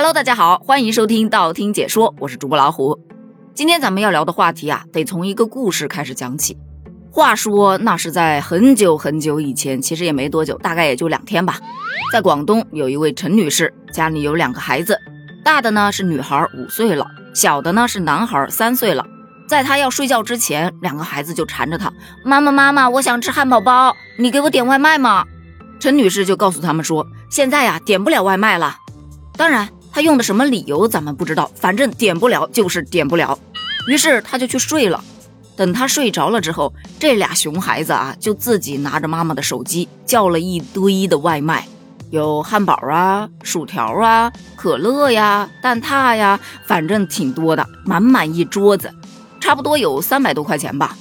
Hello，大家好，欢迎收听道听解说，我是主播老虎。今天咱们要聊的话题啊，得从一个故事开始讲起。话说，那是在很久很久以前，其实也没多久，大概也就两天吧。在广东有一位陈女士，家里有两个孩子，大的呢是女孩，五岁了；小的呢是男孩，三岁了。在她要睡觉之前，两个孩子就缠着她：“妈妈，妈妈，我想吃汉堡包，你给我点外卖吗？”陈女士就告诉他们说：“现在呀，点不了外卖了。”当然，他用的什么理由咱们不知道，反正点不了就是点不了。于是他就去睡了。等他睡着了之后，这俩熊孩子啊，就自己拿着妈妈的手机叫了一堆的外卖，有汉堡啊、薯条啊、可乐呀、蛋挞呀，反正挺多的，满满一桌子，差不多有三百多块钱吧。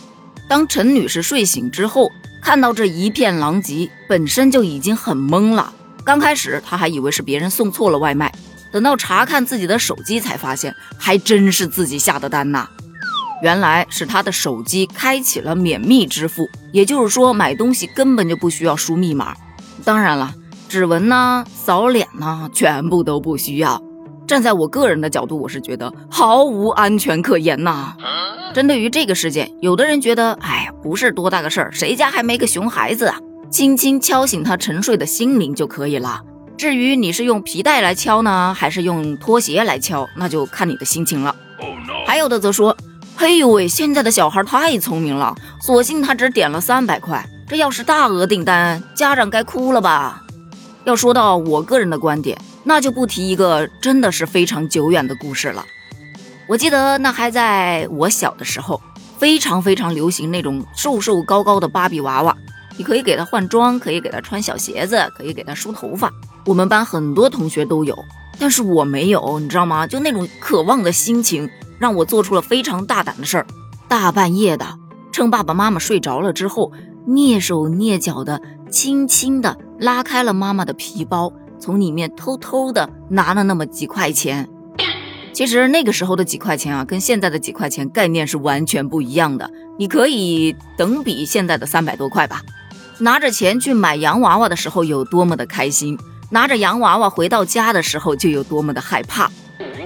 当陈女士睡醒之后，看到这一片狼藉，本身就已经很懵了。刚开始她还以为是别人送错了外卖，等到查看自己的手机，才发现还真是自己下的单呐。原来是他的手机开启了免密支付，也就是说买东西根本就不需要输密码。当然了，指纹呢、扫脸呢，全部都不需要。站在我个人的角度，我是觉得毫无安全可言呐。针对于这个事件，有的人觉得，哎呀，不是多大个事儿，谁家还没个熊孩子啊？轻轻敲醒他沉睡的心灵就可以了。至于你是用皮带来敲呢，还是用拖鞋来敲，那就看你的心情了。还有的则说。嘿呦喂，现在的小孩太聪明了，索性他只点了三百块。这要是大额订单，家长该哭了吧？要说到我个人的观点，那就不提一个真的是非常久远的故事了。我记得那还在我小的时候，非常非常流行那种瘦瘦高高的芭比娃娃，你可以给他换装，可以给他穿小鞋子，可以给他梳头发。我们班很多同学都有，但是我没有，你知道吗？就那种渴望的心情。让我做出了非常大胆的事儿，大半夜的，趁爸爸妈妈睡着了之后，蹑手蹑脚的，轻轻的拉开了妈妈的皮包，从里面偷偷的拿了那么几块钱。其实那个时候的几块钱啊，跟现在的几块钱概念是完全不一样的。你可以等比现在的三百多块吧。拿着钱去买洋娃娃的时候有多么的开心，拿着洋娃娃回到家的时候就有多么的害怕。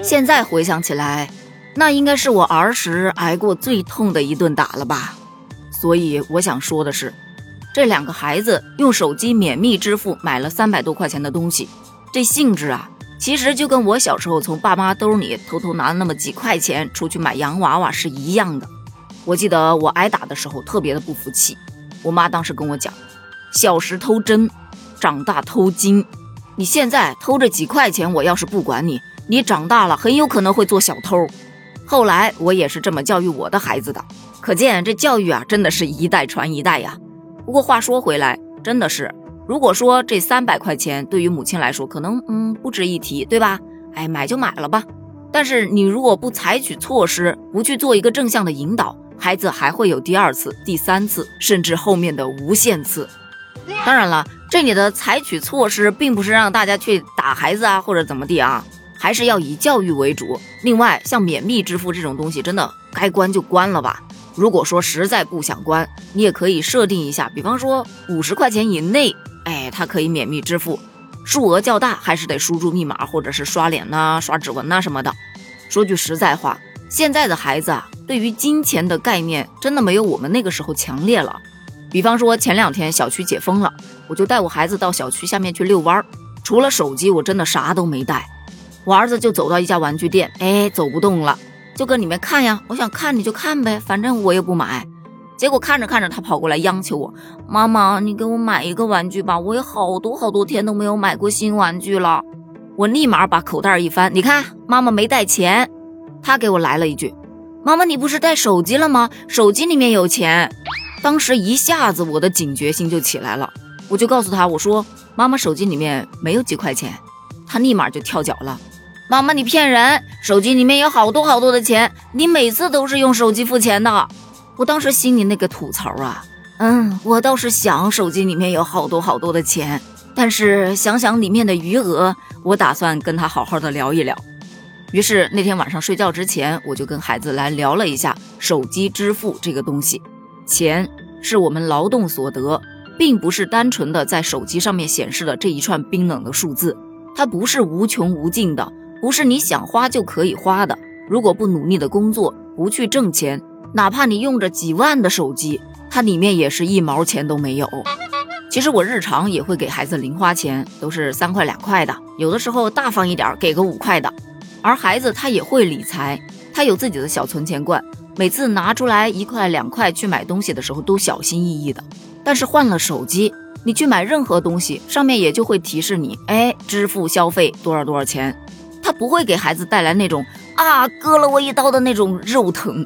现在回想起来。那应该是我儿时挨过最痛的一顿打了吧，所以我想说的是，这两个孩子用手机免密支付买了三百多块钱的东西，这性质啊，其实就跟我小时候从爸妈兜里偷偷拿那么几块钱出去买洋娃娃是一样的。我记得我挨打的时候特别的不服气，我妈当时跟我讲，小时偷针，长大偷金，你现在偷这几块钱，我要是不管你，你长大了很有可能会做小偷。后来我也是这么教育我的孩子的，可见这教育啊，真的是一代传一代呀。不过话说回来，真的是，如果说这三百块钱对于母亲来说，可能嗯不值一提，对吧？哎，买就买了吧。但是你如果不采取措施，不去做一个正向的引导，孩子还会有第二次、第三次，甚至后面的无限次。当然了，这里的采取措施，并不是让大家去打孩子啊，或者怎么地啊。还是要以教育为主。另外，像免密支付这种东西，真的该关就关了吧。如果说实在不想关，你也可以设定一下，比方说五十块钱以内，哎，它可以免密支付；数额较大，还是得输入密码或者是刷脸呐、刷指纹呐什么的。说句实在话，现在的孩子啊，对于金钱的概念真的没有我们那个时候强烈了。比方说前两天小区解封了，我就带我孩子到小区下面去遛弯儿，除了手机，我真的啥都没带。我儿子就走到一家玩具店，哎，走不动了，就搁里面看呀。我想看你就看呗，反正我也不买。结果看着看着，他跑过来央求我：“妈妈，你给我买一个玩具吧，我有好多好多天都没有买过新玩具了。”我立马把口袋一翻，你看，妈妈没带钱。他给我来了一句：“妈妈，你不是带手机了吗？手机里面有钱。”当时一下子我的警觉性就起来了，我就告诉他：“我说，妈妈手机里面没有几块钱。”他立马就跳脚了。妈妈，你骗人！手机里面有好多好多的钱，你每次都是用手机付钱的。我当时心里那个吐槽啊，嗯，我倒是想手机里面有好多好多的钱，但是想想里面的余额，我打算跟他好好的聊一聊。于是那天晚上睡觉之前，我就跟孩子来聊了一下手机支付这个东西。钱是我们劳动所得，并不是单纯的在手机上面显示的这一串冰冷的数字，它不是无穷无尽的。不是你想花就可以花的。如果不努力的工作，不去挣钱，哪怕你用着几万的手机，它里面也是一毛钱都没有。其实我日常也会给孩子零花钱，都是三块两块的，有的时候大方一点，给个五块的。而孩子他也会理财，他有自己的小存钱罐，每次拿出来一块两块去买东西的时候都小心翼翼的。但是换了手机，你去买任何东西，上面也就会提示你，哎，支付消费多少多少钱。他不会给孩子带来那种啊割了我一刀的那种肉疼，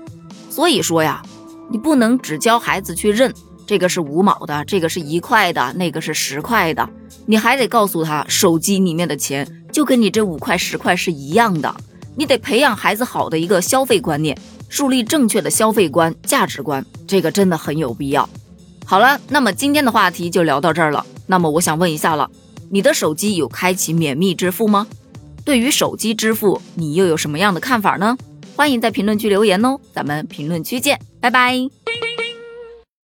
所以说呀，你不能只教孩子去认这个是五毛的，这个是一块的，那个是十块的，你还得告诉他手机里面的钱就跟你这五块十块是一样的，你得培养孩子好的一个消费观念，树立正确的消费观价值观，这个真的很有必要。好了，那么今天的话题就聊到这儿了。那么我想问一下了，你的手机有开启免密支付吗？对于手机支付，你又有什么样的看法呢？欢迎在评论区留言哦，咱们评论区见，拜拜。